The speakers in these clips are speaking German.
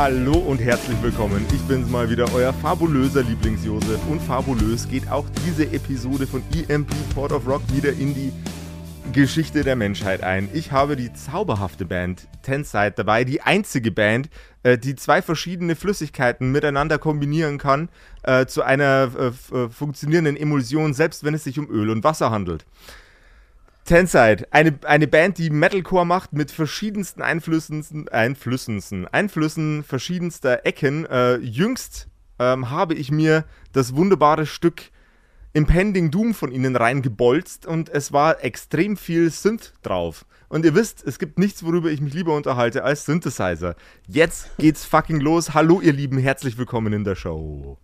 Hallo und herzlich willkommen. Ich bin's mal wieder, euer fabulöser Lieblingsjosef. Und fabulös geht auch diese Episode von EMP Port of Rock wieder in die Geschichte der Menschheit ein. Ich habe die zauberhafte Band Tenside dabei, die einzige Band, äh, die zwei verschiedene Flüssigkeiten miteinander kombinieren kann äh, zu einer äh, äh funktionierenden Emulsion, selbst wenn es sich um Öl und Wasser handelt. Tenside, eine, eine Band, die Metalcore macht mit verschiedensten Einflüssen, Einflüssen, Einflüssen verschiedenster Ecken. Äh, jüngst ähm, habe ich mir das wunderbare Stück Impending Doom von ihnen reingebolzt und es war extrem viel Synth drauf. Und ihr wisst, es gibt nichts, worüber ich mich lieber unterhalte als Synthesizer. Jetzt geht's fucking los. Hallo ihr Lieben, herzlich willkommen in der Show.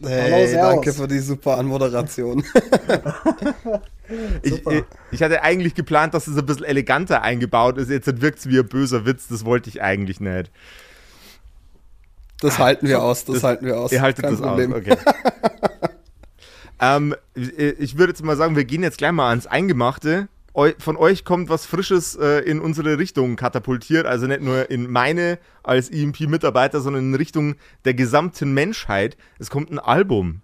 Hey, Hallo, danke für die super Anmoderation. ich, ich, ich, hatte eigentlich geplant, dass es ein bisschen eleganter eingebaut ist. Jetzt wirkt es wie ein böser Witz. Das wollte ich eigentlich nicht. Das halten wir aus. Das, das halten wir aus. Ihr haltet Kein das Problem. aus. Okay. ähm, ich würde jetzt mal sagen, wir gehen jetzt gleich mal ans Eingemachte von euch kommt was Frisches äh, in unsere Richtung katapultiert. Also nicht nur in meine als EMP-Mitarbeiter, sondern in Richtung der gesamten Menschheit. Es kommt ein Album.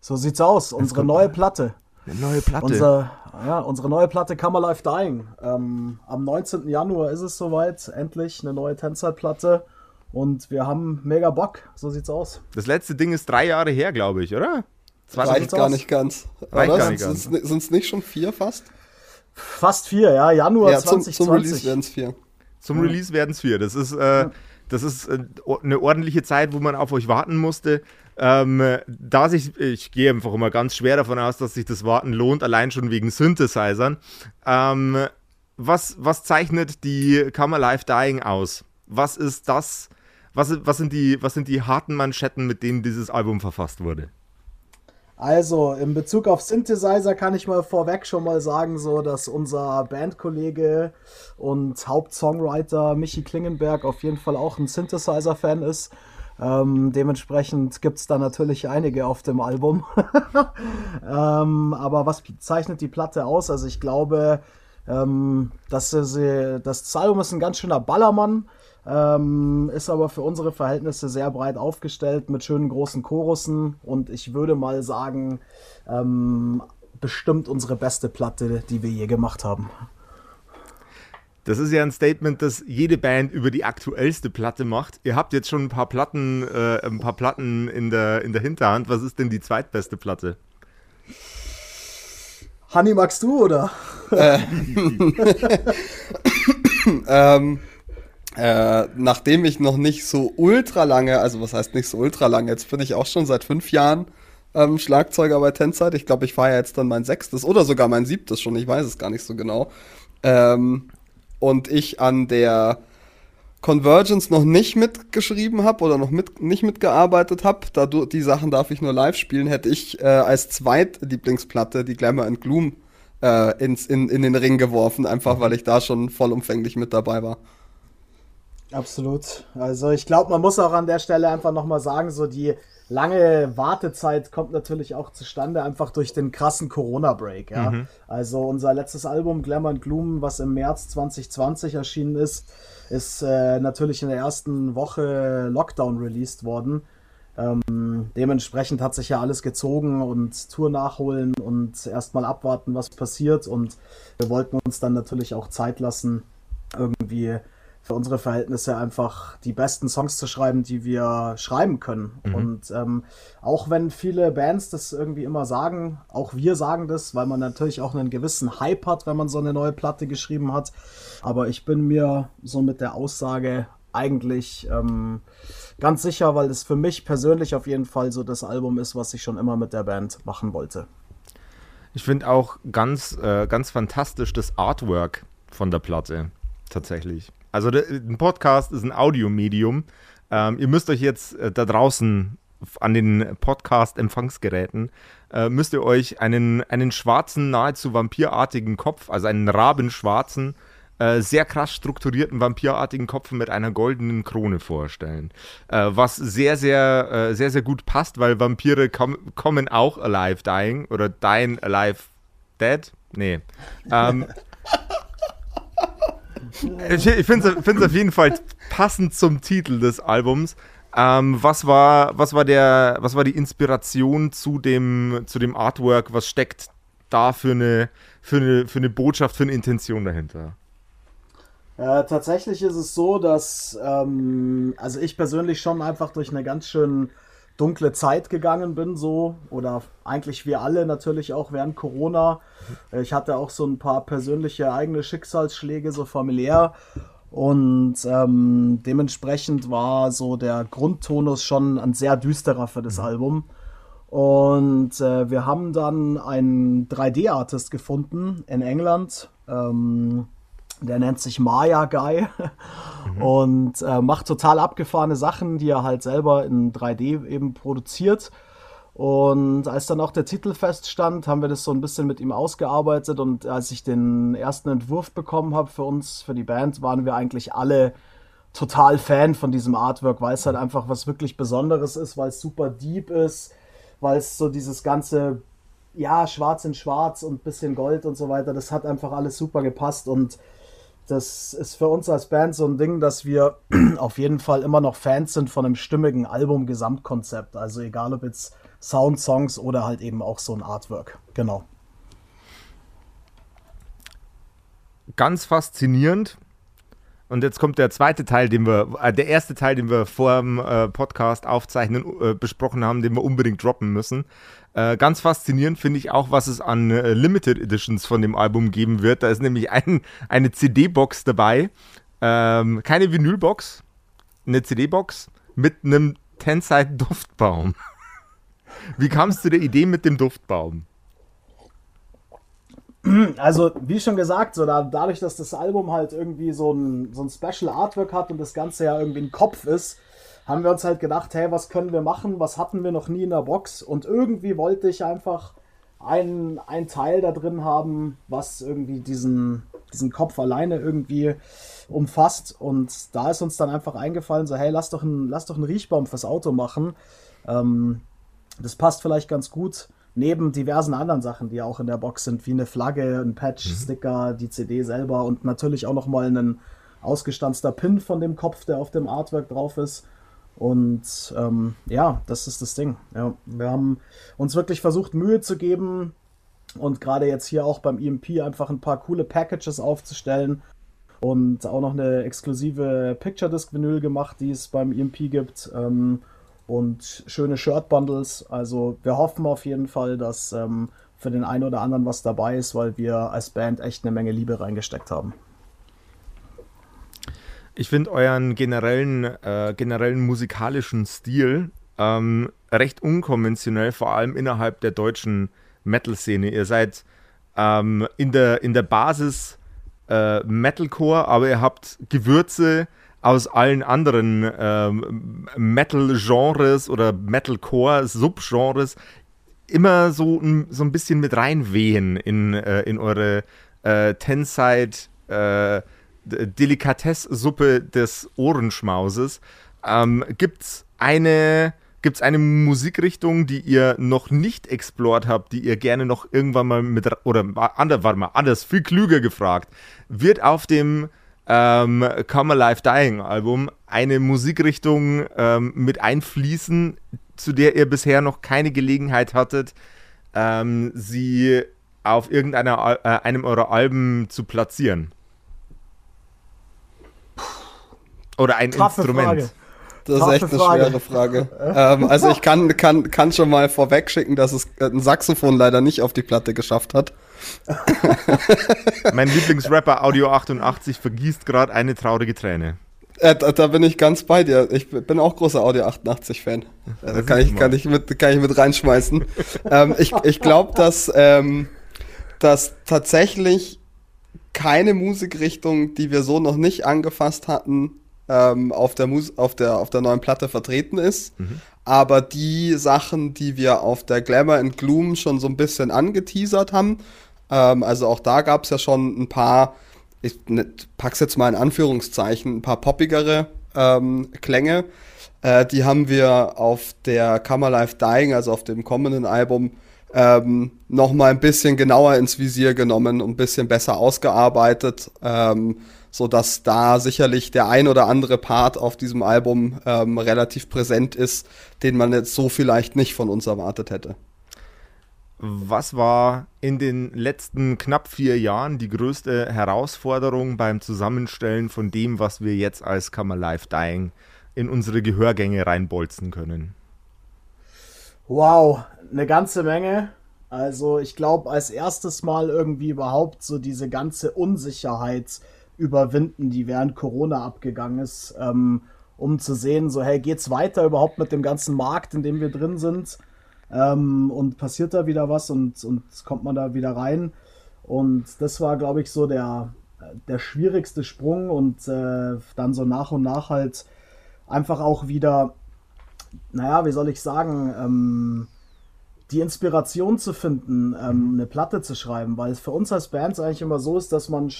So sieht's aus. Unsere neue Platte. Eine neue Platte. Unser, ja, unsere neue Platte Come Life Dying. Ähm, am 19. Januar ist es soweit. Endlich eine neue Tänzerplatte. Und wir haben mega Bock. So sieht's aus. Das letzte Ding ist drei Jahre her, glaube ich, oder? Reicht gar nicht ganz. Reicht gar nicht ganz. Sind es nicht schon vier fast? Fast vier, ja. Januar ja, 2020. Zum, zum Release werden es vier. Zum ja. Release werden es vier. Das ist, äh, das ist äh, eine ordentliche Zeit, wo man auf euch warten musste. Ähm, da sich, ich gehe einfach immer ganz schwer davon aus, dass sich das Warten lohnt, allein schon wegen Synthesizern. Ähm, was, was zeichnet die Come Alive Dying aus? Was ist das? Was, was, sind die, was sind die harten Manschetten, mit denen dieses Album verfasst wurde? Also, in Bezug auf Synthesizer kann ich mal vorweg schon mal sagen, so, dass unser Bandkollege und Hauptsongwriter Michi Klingenberg auf jeden Fall auch ein Synthesizer-Fan ist. Ähm, dementsprechend gibt es da natürlich einige auf dem Album. ähm, aber was zeichnet die Platte aus? Also ich glaube, ähm, dass sie, das Album ist ein ganz schöner Ballermann. Ähm, ist aber für unsere Verhältnisse sehr breit aufgestellt mit schönen großen Chorussen und ich würde mal sagen, ähm, bestimmt unsere beste Platte, die wir je gemacht haben. Das ist ja ein Statement, das jede Band über die aktuellste Platte macht. Ihr habt jetzt schon ein paar Platten, äh, ein paar Platten in der, in der Hinterhand. Was ist denn die zweitbeste Platte? Hanni, magst du oder? Äh. ähm, äh, nachdem ich noch nicht so ultra lange, also was heißt nicht so ultra lange, jetzt bin ich auch schon seit fünf Jahren ähm, Schlagzeuger bei Tenside. Ich glaube, ich fahre ja jetzt dann mein sechstes oder sogar mein siebtes schon, ich weiß es gar nicht so genau. Ähm, und ich an der Convergence noch nicht mitgeschrieben habe oder noch mit, nicht mitgearbeitet habe, da du, die Sachen darf ich nur live spielen, hätte ich äh, als Zweitlieblingsplatte die Glamour and Gloom äh, ins, in, in den Ring geworfen, einfach weil ich da schon vollumfänglich mit dabei war. Absolut. Also ich glaube, man muss auch an der Stelle einfach nochmal sagen, so die lange Wartezeit kommt natürlich auch zustande, einfach durch den krassen Corona-Break. Ja? Mhm. Also unser letztes Album Glamour and Gloom, was im März 2020 erschienen ist, ist äh, natürlich in der ersten Woche Lockdown released worden. Ähm, dementsprechend hat sich ja alles gezogen und Tour nachholen und erstmal abwarten, was passiert. Und wir wollten uns dann natürlich auch Zeit lassen, irgendwie für unsere Verhältnisse einfach die besten Songs zu schreiben, die wir schreiben können. Mhm. Und ähm, auch wenn viele Bands das irgendwie immer sagen, auch wir sagen das, weil man natürlich auch einen gewissen Hype hat, wenn man so eine neue Platte geschrieben hat. Aber ich bin mir so mit der Aussage eigentlich ähm, ganz sicher, weil es für mich persönlich auf jeden Fall so das Album ist, was ich schon immer mit der Band machen wollte. Ich finde auch ganz, äh, ganz fantastisch das Artwork von der Platte tatsächlich. Also ein Podcast ist ein Audiomedium. Ähm, ihr müsst euch jetzt äh, da draußen an den Podcast-Empfangsgeräten, äh, müsst ihr euch einen, einen schwarzen, nahezu vampirartigen Kopf, also einen rabenschwarzen, äh, sehr krass strukturierten vampirartigen Kopf mit einer goldenen Krone vorstellen. Äh, was sehr, sehr, äh, sehr, sehr gut passt, weil Vampire kom kommen auch alive dying oder dying alive dead. Nee. Ähm, ich ich finde es auf jeden Fall passend zum Titel des Albums. Ähm, was war, was war der, was war die Inspiration zu dem, zu dem Artwork? Was steckt da für eine, für eine, für eine Botschaft, für eine Intention dahinter? Äh, tatsächlich ist es so, dass ähm, also ich persönlich schon einfach durch eine ganz schön dunkle Zeit gegangen bin, so oder eigentlich wir alle natürlich auch während Corona. Äh, ich hatte auch so ein paar persönliche eigene Schicksalsschläge, so familiär. Und ähm, dementsprechend war so der Grundtonus schon ein sehr düsterer für das Album. Und äh, wir haben dann einen 3D-Artist gefunden in England. Ähm, der nennt sich Maya Guy mhm. und äh, macht total abgefahrene Sachen, die er halt selber in 3D eben produziert. Und als dann auch der Titel feststand, haben wir das so ein bisschen mit ihm ausgearbeitet. Und als ich den ersten Entwurf bekommen habe für uns, für die Band, waren wir eigentlich alle total Fan von diesem Artwork, weil es halt einfach was wirklich Besonderes ist, weil es super deep ist, weil es so dieses ganze, ja, schwarz in schwarz und bisschen Gold und so weiter, das hat einfach alles super gepasst und das ist für uns als Band so ein Ding, dass wir auf jeden Fall immer noch Fans sind von einem stimmigen Album-Gesamtkonzept. Also egal ob jetzt Sound, Songs oder halt eben auch so ein Artwork. Genau. Ganz faszinierend. Und jetzt kommt der zweite Teil, den wir, äh, der erste Teil, den wir vor dem äh, Podcast aufzeichnen, äh, besprochen haben, den wir unbedingt droppen müssen. Äh, ganz faszinierend finde ich auch, was es an äh, Limited Editions von dem Album geben wird. Da ist nämlich ein, eine CD-Box dabei. Ähm, keine Vinylbox, eine CD-Box mit einem Tenside-Duftbaum. Wie kamst du der Idee mit dem Duftbaum? Also, wie schon gesagt, so da, dadurch, dass das Album halt irgendwie so ein, so ein Special Artwork hat und das Ganze ja irgendwie ein Kopf ist, haben wir uns halt gedacht, hey, was können wir machen? Was hatten wir noch nie in der Box? Und irgendwie wollte ich einfach ein, ein Teil da drin haben, was irgendwie diesen, diesen Kopf alleine irgendwie umfasst. Und da ist uns dann einfach eingefallen, so, hey, lass doch einen, lass doch einen Riechbaum fürs Auto machen. Ähm, das passt vielleicht ganz gut. Neben diversen anderen Sachen, die auch in der Box sind, wie eine Flagge, ein Patch, mhm. Sticker, die CD selber und natürlich auch nochmal ein ausgestanzter Pin von dem Kopf, der auf dem Artwork drauf ist. Und ähm, ja, das ist das Ding. Ja, wir haben uns wirklich versucht, Mühe zu geben und gerade jetzt hier auch beim EMP einfach ein paar coole Packages aufzustellen und auch noch eine exklusive Picture Disc Vinyl gemacht, die es beim EMP gibt. Ähm, und schöne Shirt Bundles. Also wir hoffen auf jeden Fall, dass ähm, für den einen oder anderen was dabei ist, weil wir als Band echt eine Menge Liebe reingesteckt haben. Ich finde euren generellen, äh, generellen musikalischen Stil ähm, recht unkonventionell, vor allem innerhalb der deutschen Metal-Szene. Ihr seid ähm, in, der, in der Basis äh, Metalcore, aber ihr habt Gewürze aus allen anderen ähm, Metal-Genres oder Metalcore-Subgenres immer so, so ein bisschen mit reinwehen in, äh, in eure äh, Tenside äh, Delikatesssuppe des Ohrenschmauses. Ähm, gibt's eine Gibt eine Musikrichtung, die ihr noch nicht explort habt, die ihr gerne noch irgendwann mal mit, oder anders, warte mal, anders, viel klüger gefragt, wird auf dem ähm, Come Alive Dying Album eine Musikrichtung ähm, mit einfließen, zu der ihr bisher noch keine Gelegenheit hattet, ähm, sie auf irgendeiner äh, einem eurer Alben zu platzieren? Oder ein Taffe Instrument. Frage. Das ist echt eine Frage. schwere Frage. ähm, also ich kann, kann, kann schon mal vorwegschicken, dass es ein Saxophon leider nicht auf die Platte geschafft hat. mein Lieblingsrapper Audio 88 vergießt gerade eine traurige Träne. Äh, da, da, bin ich ganz bei dir. Ich bin auch großer Audio 88 Fan. Also kann ich, kann ich mit, kann ich mit reinschmeißen. ähm, ich ich glaube, dass, ähm, dass tatsächlich keine Musikrichtung, die wir so noch nicht angefasst hatten, ähm, auf, der Mus auf, der, auf der neuen Platte vertreten ist. Mhm. Aber die Sachen, die wir auf der Glamour and Gloom schon so ein bisschen angeteasert haben, ähm, also auch da gab es ja schon ein paar, ich ne, pack's jetzt mal in Anführungszeichen, ein paar poppigere ähm, Klänge. Äh, die haben wir auf der Camera Life Dying, also auf dem kommenden Album, ähm, noch mal ein bisschen genauer ins Visier genommen und ein bisschen besser ausgearbeitet, ähm, so dass da sicherlich der ein oder andere Part auf diesem Album ähm, relativ präsent ist, den man jetzt so vielleicht nicht von uns erwartet hätte. Was war in den letzten knapp vier Jahren die größte Herausforderung beim Zusammenstellen von dem, was wir jetzt als Come Alive Dying in unsere Gehörgänge reinbolzen können? Wow, eine ganze Menge. Also ich glaube, als erstes Mal irgendwie überhaupt so diese ganze Unsicherheit überwinden, die während Corona abgegangen ist, ähm, um zu sehen, so hey, geht's weiter überhaupt mit dem ganzen Markt, in dem wir drin sind? Ähm, und passiert da wieder was und, und kommt man da wieder rein. Und das war, glaube ich, so der, der schwierigste Sprung und äh, dann so nach und nach halt einfach auch wieder, naja, wie soll ich sagen, ähm, die Inspiration zu finden, ähm, eine Platte zu schreiben, weil es für uns als Bands eigentlich immer so ist, dass man,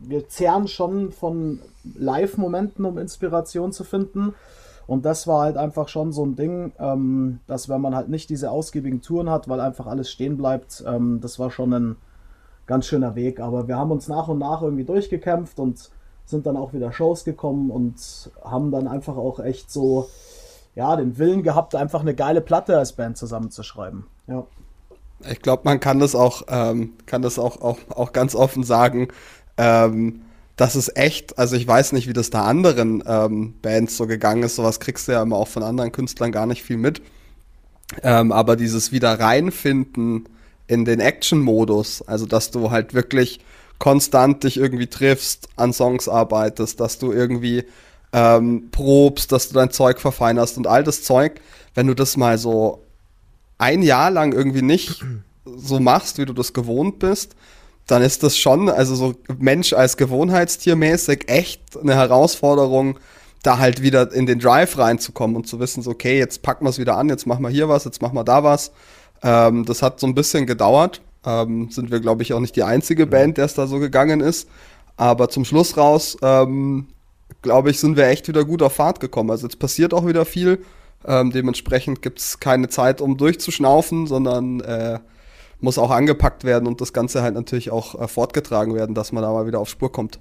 wir zehren schon von Live-Momenten, um Inspiration zu finden. Und das war halt einfach schon so ein Ding, ähm, dass wenn man halt nicht diese ausgiebigen Touren hat, weil einfach alles stehen bleibt, ähm, das war schon ein ganz schöner Weg. Aber wir haben uns nach und nach irgendwie durchgekämpft und sind dann auch wieder Shows gekommen und haben dann einfach auch echt so, ja, den Willen gehabt, einfach eine geile Platte als Band zusammenzuschreiben. Ja. Ich glaube, man kann das auch, ähm, kann das auch, auch, auch ganz offen sagen. Ähm, das ist echt, also ich weiß nicht, wie das da anderen ähm, Bands so gegangen ist. Sowas kriegst du ja immer auch von anderen Künstlern gar nicht viel mit. Ähm, aber dieses wieder reinfinden in den Action-Modus, also dass du halt wirklich konstant dich irgendwie triffst, an Songs arbeitest, dass du irgendwie ähm, probst, dass du dein Zeug verfeinerst und all das Zeug, wenn du das mal so ein Jahr lang irgendwie nicht so machst, wie du das gewohnt bist, dann ist das schon, also so Mensch als Gewohnheitstier mäßig, echt eine Herausforderung, da halt wieder in den Drive reinzukommen und zu wissen, so, okay, jetzt packen wir es wieder an, jetzt machen wir hier was, jetzt machen wir da was. Ähm, das hat so ein bisschen gedauert. Ähm, sind wir, glaube ich, auch nicht die einzige Band, der es da so gegangen ist. Aber zum Schluss raus, ähm, glaube ich, sind wir echt wieder gut auf Fahrt gekommen. Also jetzt passiert auch wieder viel. Ähm, dementsprechend gibt es keine Zeit, um durchzuschnaufen, sondern äh, muss auch angepackt werden und das Ganze halt natürlich auch äh, fortgetragen werden, dass man da mal wieder auf Spur kommt.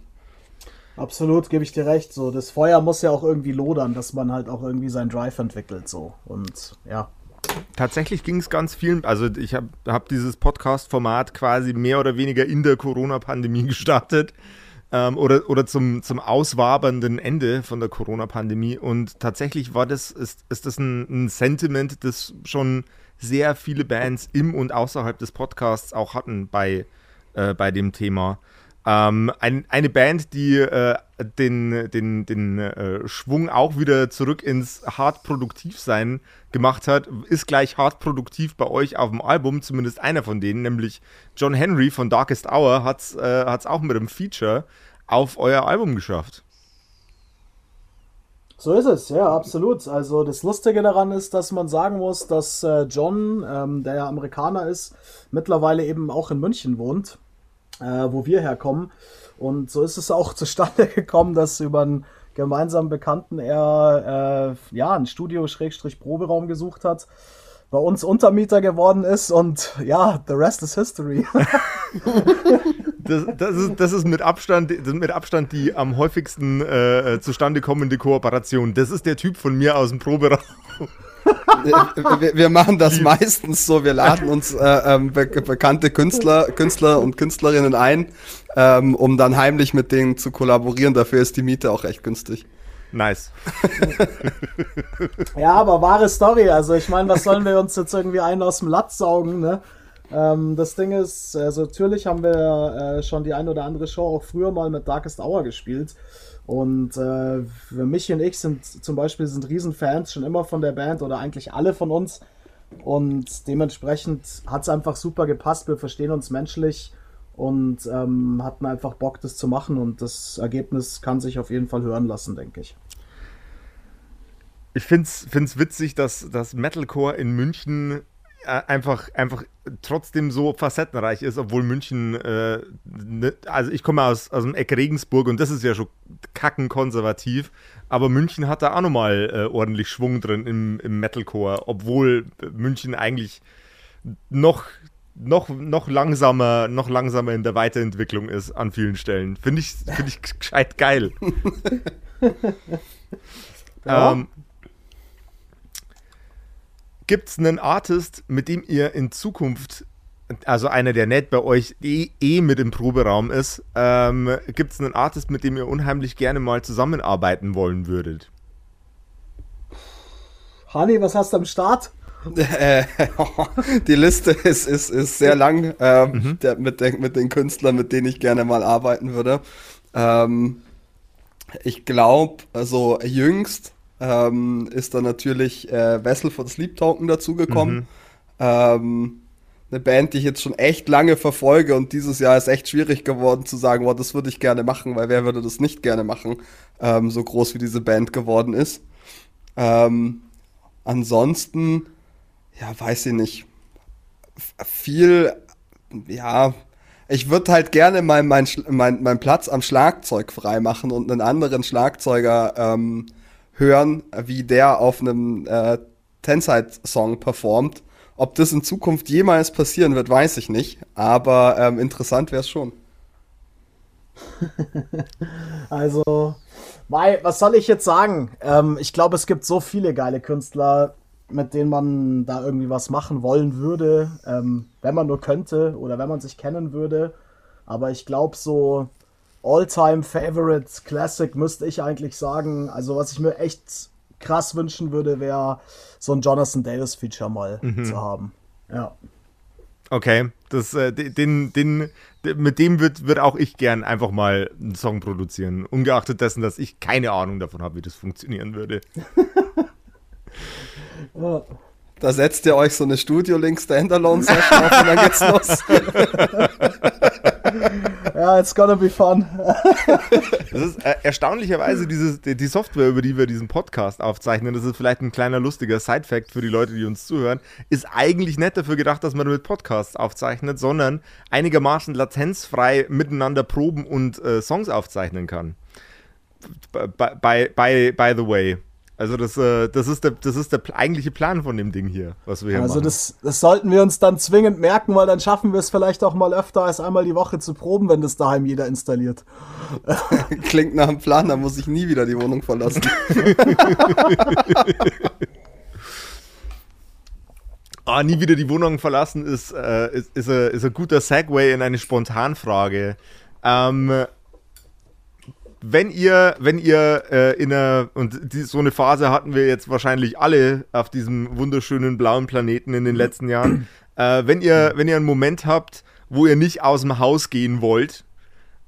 Absolut, gebe ich dir recht. So, das Feuer muss ja auch irgendwie lodern, dass man halt auch irgendwie seinen Drive entwickelt. So und ja. Tatsächlich ging es ganz vielen, also ich habe hab dieses Podcast-Format quasi mehr oder weniger in der Corona-Pandemie gestartet ähm, oder, oder zum, zum auswabernden Ende von der Corona-Pandemie und tatsächlich war das, ist, ist das ein, ein Sentiment, das schon sehr viele Bands im und außerhalb des Podcasts auch hatten bei, äh, bei dem Thema. Ähm, ein, eine Band, die äh, den, den, den äh, Schwung auch wieder zurück ins hart produktiv gemacht hat, ist gleich hart produktiv bei euch auf dem Album, zumindest einer von denen, nämlich John Henry von Darkest Hour hat es äh, auch mit einem Feature auf euer Album geschafft. So ist es, ja, absolut. Also das Lustige daran ist, dass man sagen muss, dass äh, John, ähm, der ja Amerikaner ist, mittlerweile eben auch in München wohnt, äh, wo wir herkommen. Und so ist es auch zustande gekommen, dass über einen gemeinsamen Bekannten er äh, ja ein Studio-Proberaum gesucht hat bei uns Untermieter geworden ist und ja, the rest is history. das, das, ist, das ist mit Abstand, das mit Abstand die am häufigsten äh, zustande kommende Kooperation. Das ist der Typ von mir aus dem Proberaum. wir, wir, machen das meistens so, wir laden uns äh, ähm, be bekannte Künstler, Künstler und Künstlerinnen ein, ähm, um dann heimlich mit denen zu kollaborieren. Dafür ist die Miete auch recht günstig. Nice. ja, aber wahre Story. Also ich meine, was sollen wir uns jetzt irgendwie einen aus dem Latz saugen, ne? Ähm, das Ding ist, also natürlich haben wir äh, schon die ein oder andere Show auch früher mal mit Darkest Hour gespielt. Und äh, Michi und ich sind zum Beispiel sind Riesenfans schon immer von der Band oder eigentlich alle von uns. Und dementsprechend hat es einfach super gepasst. Wir verstehen uns menschlich und ähm, hatten einfach Bock, das zu machen. Und das Ergebnis kann sich auf jeden Fall hören lassen, denke ich. ich finde es witzig, dass, dass Metalcore in München einfach, einfach trotzdem so facettenreich ist, obwohl München, äh, ne, also ich komme aus, aus dem Eck Regensburg und das ist ja schon kackenkonservativ, aber München hat da auch nochmal äh, ordentlich Schwung drin im, im Metalcore, obwohl München eigentlich noch, noch, noch langsamer, noch langsamer in der Weiterentwicklung ist an vielen Stellen. Finde ich, find ich gescheit geil. ja. ähm, Gibt es einen Artist, mit dem ihr in Zukunft, also einer, der nicht bei euch eh, eh mit im Proberaum ist, ähm, gibt es einen Artist, mit dem ihr unheimlich gerne mal zusammenarbeiten wollen würdet? Hani, was hast du am Start? die Liste ist, ist, ist sehr lang ähm, mhm. der, mit, den, mit den Künstlern, mit denen ich gerne mal arbeiten würde. Ähm, ich glaube, also jüngst ähm, ist dann natürlich äh, Vessel von Sleep Token dazugekommen. Mhm. Ähm, eine Band, die ich jetzt schon echt lange verfolge und dieses Jahr ist echt schwierig geworden zu sagen, boah, das würde ich gerne machen, weil wer würde das nicht gerne machen, ähm, so groß wie diese Band geworden ist. Ähm, ansonsten, ja, weiß ich nicht, viel, ja, ich würde halt gerne meinen mein, mein, mein Platz am Schlagzeug freimachen und einen anderen Schlagzeuger ähm, hören, wie der auf einem äh, Tenside-Song performt. Ob das in Zukunft jemals passieren wird, weiß ich nicht. Aber ähm, interessant wäre es schon. also, Mai, was soll ich jetzt sagen? Ähm, ich glaube, es gibt so viele geile Künstler, mit denen man da irgendwie was machen wollen würde, ähm, wenn man nur könnte oder wenn man sich kennen würde. Aber ich glaube, so All-Time Favorite Classic müsste ich eigentlich sagen. Also, was ich mir echt krass wünschen würde, wäre so ein Jonathan Davis Feature mal mhm. zu haben. Ja. Okay, das, äh, den, den, mit dem wird, wird auch ich gern einfach mal einen Song produzieren. Ungeachtet dessen, dass ich keine Ahnung davon habe, wie das funktionieren würde. ja. Da setzt ihr euch so eine Studio-Link Standalone-Session auf und dann geht's los. Ja, it's gonna be fun. das ist äh, erstaunlicherweise diese, die Software, über die wir diesen Podcast aufzeichnen, das ist vielleicht ein kleiner lustiger Side-Fact für die Leute, die uns zuhören, ist eigentlich nicht dafür gedacht, dass man damit Podcasts aufzeichnet, sondern einigermaßen latenzfrei miteinander proben und äh, Songs aufzeichnen kann. By, by, by the way. Also das, äh, das, ist der, das ist der eigentliche Plan von dem Ding hier, was wir hier also machen. Also das, das sollten wir uns dann zwingend merken, weil dann schaffen wir es vielleicht auch mal öfter als einmal die Woche zu proben, wenn das daheim jeder installiert. Klingt nach einem Plan, da muss ich nie wieder die Wohnung verlassen. ah, nie wieder die Wohnung verlassen ist, äh, ist, ist, ein, ist ein guter Segway in eine Spontanfrage. Ähm, wenn ihr, wenn ihr äh, in einer, und die, so eine Phase hatten wir jetzt wahrscheinlich alle auf diesem wunderschönen blauen Planeten in den letzten Jahren, äh, wenn ihr, wenn ihr einen Moment habt, wo ihr nicht aus dem Haus gehen wollt,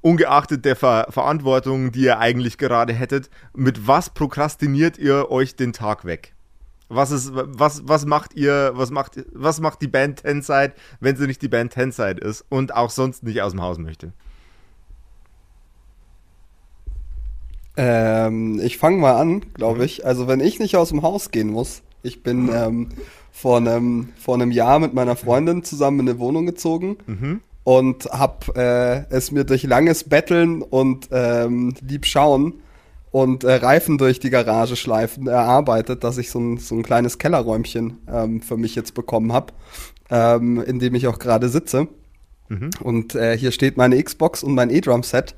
ungeachtet der Ver Verantwortung, die ihr eigentlich gerade hättet, mit was prokrastiniert ihr euch den Tag weg? Was ist, was, was macht ihr, was macht, was macht die Band Tenside, wenn sie nicht die Band Tenside ist und auch sonst nicht aus dem Haus möchte? Ähm, ich fange mal an, glaube mhm. ich. Also wenn ich nicht aus dem Haus gehen muss, ich bin ähm, vor, einem, vor einem Jahr mit meiner Freundin zusammen in eine Wohnung gezogen mhm. und habe äh, es mir durch langes Betteln und ähm, lieb schauen und äh, Reifen durch die Garage schleifen erarbeitet, dass ich so ein, so ein kleines Kellerräumchen ähm, für mich jetzt bekommen habe, ähm, in dem ich auch gerade sitze. Mhm. Und äh, hier steht meine Xbox und mein E-Drum-Set.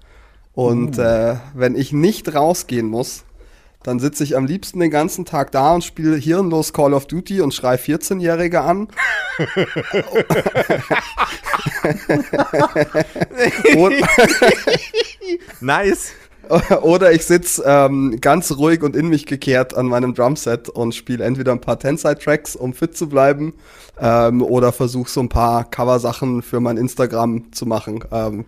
Und uh. äh, wenn ich nicht rausgehen muss, dann sitze ich am liebsten den ganzen Tag da und spiele hirnlos Call of Duty und schrei 14-Jährige an. nice. Oder ich sitze ähm, ganz ruhig und in mich gekehrt an meinem Drumset und spiele entweder ein paar Tenside-Tracks, um fit zu bleiben, ähm, oder versuche so ein paar Cover-Sachen für mein Instagram zu machen. Ähm,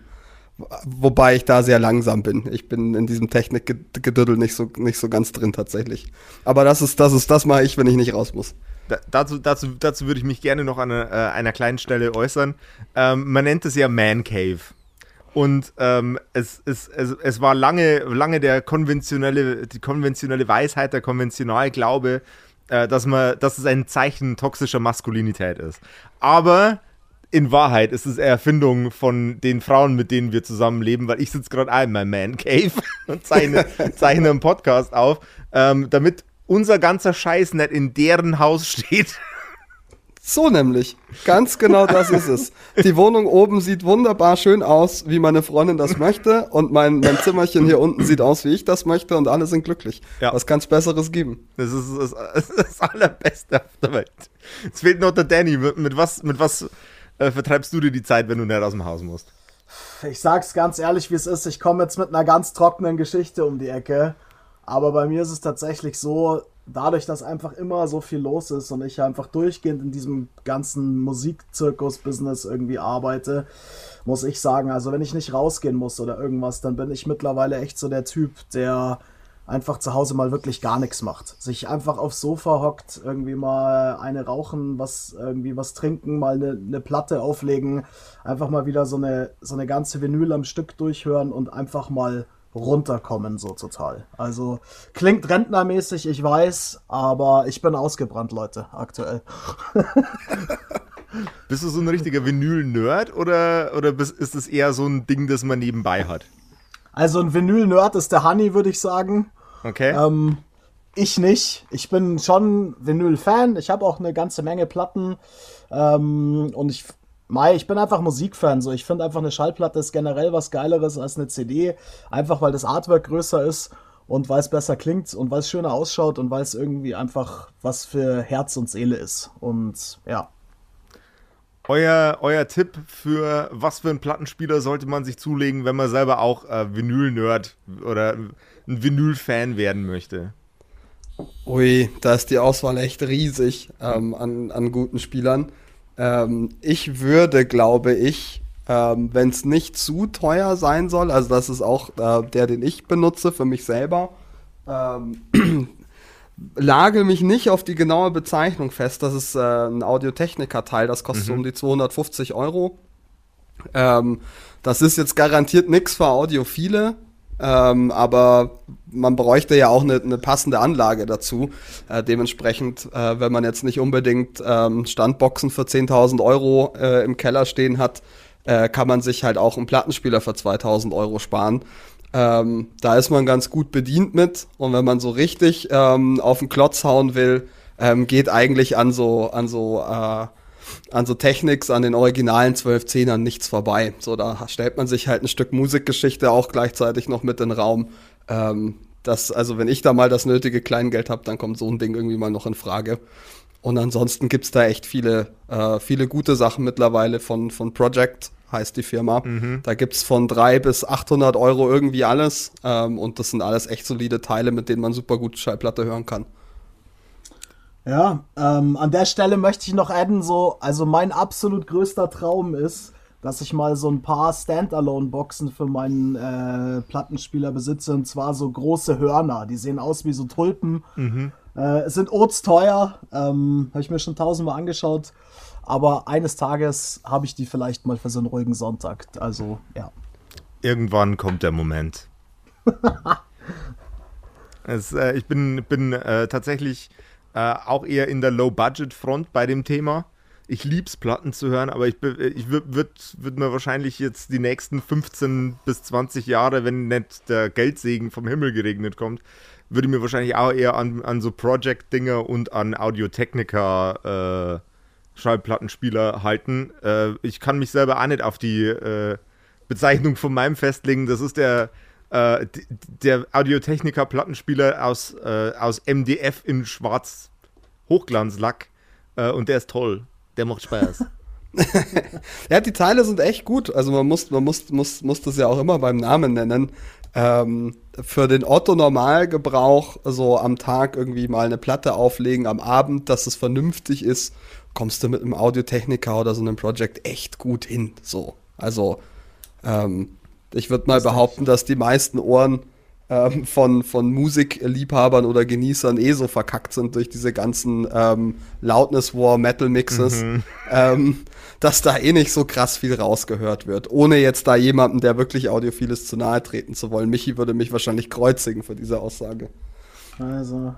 Wobei ich da sehr langsam bin. Ich bin in diesem Technikgedüdel nicht so, nicht so ganz drin tatsächlich. Aber das ist, das ist, das mache ich, wenn ich nicht raus muss. Da, dazu, dazu, dazu würde ich mich gerne noch an einer, äh, einer kleinen Stelle äußern. Ähm, man nennt es ja Man Cave. Und ähm, es, es, es, es war lange, lange der konventionelle, die konventionelle Weisheit, der Konventionalglaube, äh, dass man, dass es ein Zeichen toxischer Maskulinität ist. Aber in Wahrheit ist es Erfindung von den Frauen, mit denen wir zusammenleben, weil ich sitze gerade in meinem Man Cave und zeichne, zeichne einen Podcast auf, ähm, damit unser ganzer Scheiß nicht in deren Haus steht. So nämlich. Ganz genau das ist es. Die Wohnung oben sieht wunderbar schön aus, wie meine Freundin das möchte. Und mein, mein Zimmerchen hier unten sieht aus, wie ich das möchte. Und alle sind glücklich. Ja. Was kann es Besseres geben? Das ist das, das, Allerbeste auf der Welt. Es fehlt noch der Danny. Mit, mit was, mit was äh, vertreibst du dir die Zeit, wenn du nicht aus dem Haus musst? Ich sag's ganz ehrlich, wie es ist. Ich komme jetzt mit einer ganz trockenen Geschichte um die Ecke. Aber bei mir ist es tatsächlich so, dadurch, dass einfach immer so viel los ist und ich einfach durchgehend in diesem ganzen Musikzirkus-Business irgendwie arbeite, muss ich sagen, also wenn ich nicht rausgehen muss oder irgendwas, dann bin ich mittlerweile echt so der Typ, der einfach zu Hause mal wirklich gar nichts macht. Sich einfach aufs Sofa hockt, irgendwie mal eine rauchen, was irgendwie was trinken, mal eine, eine Platte auflegen, einfach mal wieder so eine, so eine ganze Vinyl am Stück durchhören und einfach mal runterkommen, so total. Also klingt rentnermäßig, ich weiß, aber ich bin ausgebrannt, Leute, aktuell. bist du so ein richtiger Vinyl-Nerd oder, oder ist es eher so ein Ding, das man nebenbei hat? Also ein Vinyl-Nerd ist der Honey, würde ich sagen. Okay. Ähm, ich nicht. Ich bin schon Vinyl-Fan. Ich habe auch eine ganze Menge Platten. Ähm, und ich Mai, ich bin einfach Musikfan. So, ich finde einfach eine Schallplatte ist generell was Geileres als eine CD. Einfach weil das Artwork größer ist und weil es besser klingt und weil es schöner ausschaut und weil es irgendwie einfach was für Herz und Seele ist. Und ja. Euer, euer Tipp für was für einen Plattenspieler sollte man sich zulegen, wenn man selber auch äh, Vinyl-Nerd oder ein Vinyl-Fan werden möchte? Ui, da ist die Auswahl echt riesig ähm, an, an guten Spielern. Ähm, ich würde, glaube ich, ähm, wenn es nicht zu teuer sein soll, also das ist auch äh, der, den ich benutze für mich selber, ähm, lage mich nicht auf die genaue Bezeichnung fest. Das ist äh, ein Audiotechniker-Teil, das kostet mhm. um die 250 Euro. Ähm, das ist jetzt garantiert nichts für Audiophile. Ähm, aber man bräuchte ja auch eine, eine passende Anlage dazu. Äh, dementsprechend, äh, wenn man jetzt nicht unbedingt ähm, Standboxen für 10.000 Euro äh, im Keller stehen hat, äh, kann man sich halt auch einen Plattenspieler für 2.000 Euro sparen. Ähm, da ist man ganz gut bedient mit. Und wenn man so richtig ähm, auf den Klotz hauen will, ähm, geht eigentlich an so, an so äh, an so Technics, an den originalen 1210ern nichts vorbei. So, da stellt man sich halt ein Stück Musikgeschichte auch gleichzeitig noch mit in den Raum. Ähm, das, also wenn ich da mal das nötige Kleingeld habe, dann kommt so ein Ding irgendwie mal noch in Frage. Und ansonsten gibt es da echt viele, äh, viele gute Sachen mittlerweile von, von Project, heißt die Firma. Mhm. Da gibt es von 300 bis 800 Euro irgendwie alles. Ähm, und das sind alles echt solide Teile, mit denen man super gut Schallplatte hören kann. Ja, ähm, an der Stelle möchte ich noch adden, so, also mein absolut größter Traum ist, dass ich mal so ein paar Standalone-Boxen für meinen äh, Plattenspieler besitze, und zwar so große Hörner. Die sehen aus wie so Tulpen. Mhm. Äh, sind ortsteuer, ähm, habe ich mir schon tausendmal angeschaut. Aber eines Tages habe ich die vielleicht mal für so einen ruhigen Sonntag. Also, ja. Irgendwann kommt der Moment. es, äh, ich bin, bin äh, tatsächlich äh, auch eher in der Low-Budget-Front bei dem Thema. Ich lieb's, Platten zu hören, aber ich, ich würde würd, mir wahrscheinlich jetzt die nächsten 15 bis 20 Jahre, wenn nicht der Geldsegen vom Himmel geregnet kommt, würde mir wahrscheinlich auch eher an, an so Project-Dinger und an Audio-Technica äh, Schallplattenspieler halten. Äh, ich kann mich selber auch nicht auf die äh, Bezeichnung von meinem festlegen. Das ist der äh, der Audiotechniker-Plattenspieler aus, äh, aus MDF in schwarz Hochglanzlack äh, und der ist toll. Der macht Spaß. ja, die Teile sind echt gut. Also man muss, man muss, muss, muss das ja auch immer beim Namen nennen. Ähm, für den Otto-Normalgebrauch, so am Tag irgendwie mal eine Platte auflegen, am Abend, dass es vernünftig ist, kommst du mit einem Audiotechniker oder so einem Project echt gut hin. So. Also, ähm, ich würde mal behaupten, dass die meisten Ohren ähm, von, von Musikliebhabern oder Genießern eh so verkackt sind durch diese ganzen ähm, Loudness War Metal Mixes, mhm. ähm, dass da eh nicht so krass viel rausgehört wird. Ohne jetzt da jemanden, der wirklich audiophil ist, zu nahe treten zu wollen. Michi würde mich wahrscheinlich kreuzigen für diese Aussage. Also,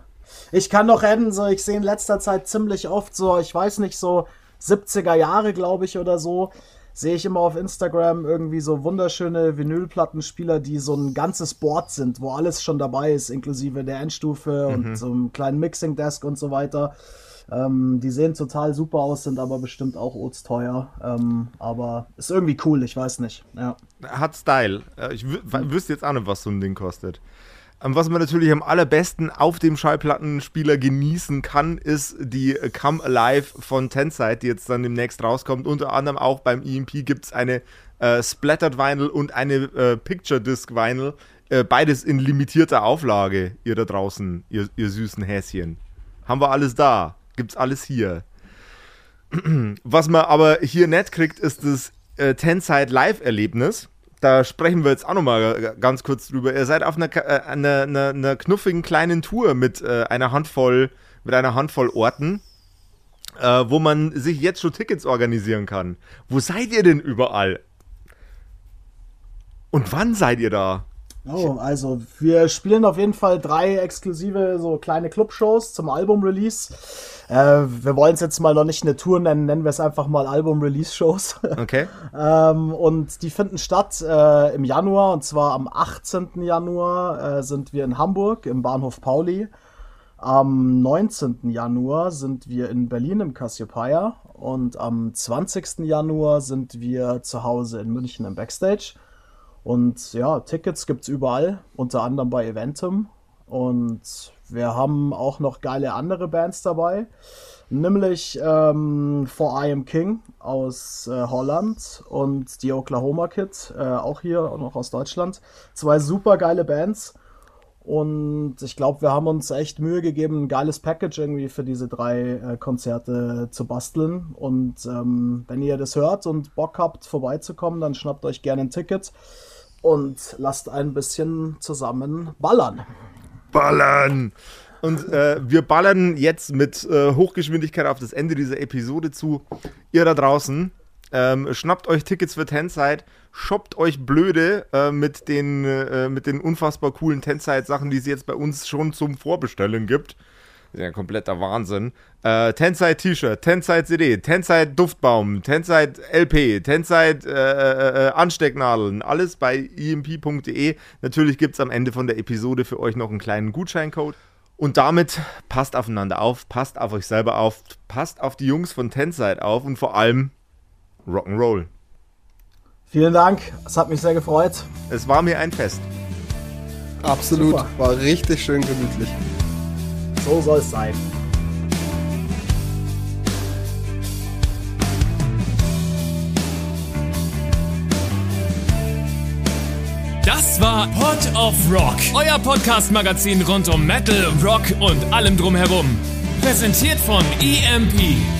ich kann noch rennen, so ich sehe in letzter Zeit ziemlich oft so, ich weiß nicht, so 70er Jahre, glaube ich, oder so, sehe ich immer auf Instagram irgendwie so wunderschöne Vinylplattenspieler, die so ein ganzes Board sind, wo alles schon dabei ist, inklusive der Endstufe mhm. und so einem kleinen Mixing Desk und so weiter. Ähm, die sehen total super aus, sind aber bestimmt auch teuer. Ähm, aber ist irgendwie cool, ich weiß nicht. Ja. Hat Style. Äh, ich wüsste jetzt auch nicht, was so ein Ding kostet. Ähm, was man natürlich am allerbesten auf dem Schallplattenspieler genießen kann, ist die Come Alive von Tenside, die jetzt dann demnächst rauskommt. Unter anderem auch beim EMP gibt es eine äh, Splattered Vinyl und eine äh, Picture Disc Vinyl. Äh, beides in limitierter Auflage, ihr da draußen, ihr, ihr süßen Häschen. Haben wir alles da. Gibt's alles hier. Was man aber hier nicht kriegt, ist das äh, Tenside Live-Erlebnis da sprechen wir jetzt auch nochmal ganz kurz drüber. Ihr seid auf einer, äh, einer, einer, einer knuffigen kleinen Tour mit äh, einer Handvoll, mit einer Handvoll Orten, äh, wo man sich jetzt schon Tickets organisieren kann. Wo seid ihr denn überall? Und wann seid ihr da? Oh, also wir spielen auf jeden Fall drei exklusive so kleine Clubshows zum Album-Release. Äh, wir wollen es jetzt mal noch nicht eine Tour nennen, nennen wir es einfach mal Album-Release-Shows. Okay. ähm, und die finden statt äh, im Januar und zwar am 18. Januar äh, sind wir in Hamburg im Bahnhof Pauli. Am 19. Januar sind wir in Berlin im Cassiopeia und am 20. Januar sind wir zu Hause in München im Backstage. Und ja, Tickets gibt es überall, unter anderem bei Eventum. Und wir haben auch noch geile andere Bands dabei. Nämlich ähm, For I Am King aus äh, Holland und die Oklahoma Kid, äh, auch hier noch aus Deutschland. Zwei super geile Bands. Und ich glaube, wir haben uns echt Mühe gegeben, ein geiles Package irgendwie für diese drei äh, Konzerte zu basteln. Und ähm, wenn ihr das hört und Bock habt, vorbeizukommen, dann schnappt euch gerne ein Ticket und lasst ein bisschen zusammen ballern. Ballern! Und äh, wir ballern jetzt mit äh, Hochgeschwindigkeit auf das Ende dieser Episode zu. Ihr da draußen, ähm, schnappt euch Tickets für Tenside, shoppt euch blöde äh, mit, den, äh, mit den unfassbar coolen Tenside-Sachen, die es jetzt bei uns schon zum Vorbestellen gibt ja ein kompletter Wahnsinn. Äh, Tenside T-Shirt, Tenside CD, Tenside Duftbaum, Tenside LP, Tenside äh, äh, äh, Anstecknadeln, alles bei imp.de. Natürlich gibt es am Ende von der Episode für euch noch einen kleinen Gutscheincode. Und damit passt aufeinander auf, passt auf euch selber auf, passt auf die Jungs von Tenside auf und vor allem Rock'n'Roll. Vielen Dank, es hat mich sehr gefreut. Es war mir ein Fest. Absolut, Super. war richtig schön gemütlich. So soll es sein. Das war Pod of Rock, euer Podcast-Magazin rund um Metal, Rock und allem drumherum. Präsentiert von EMP.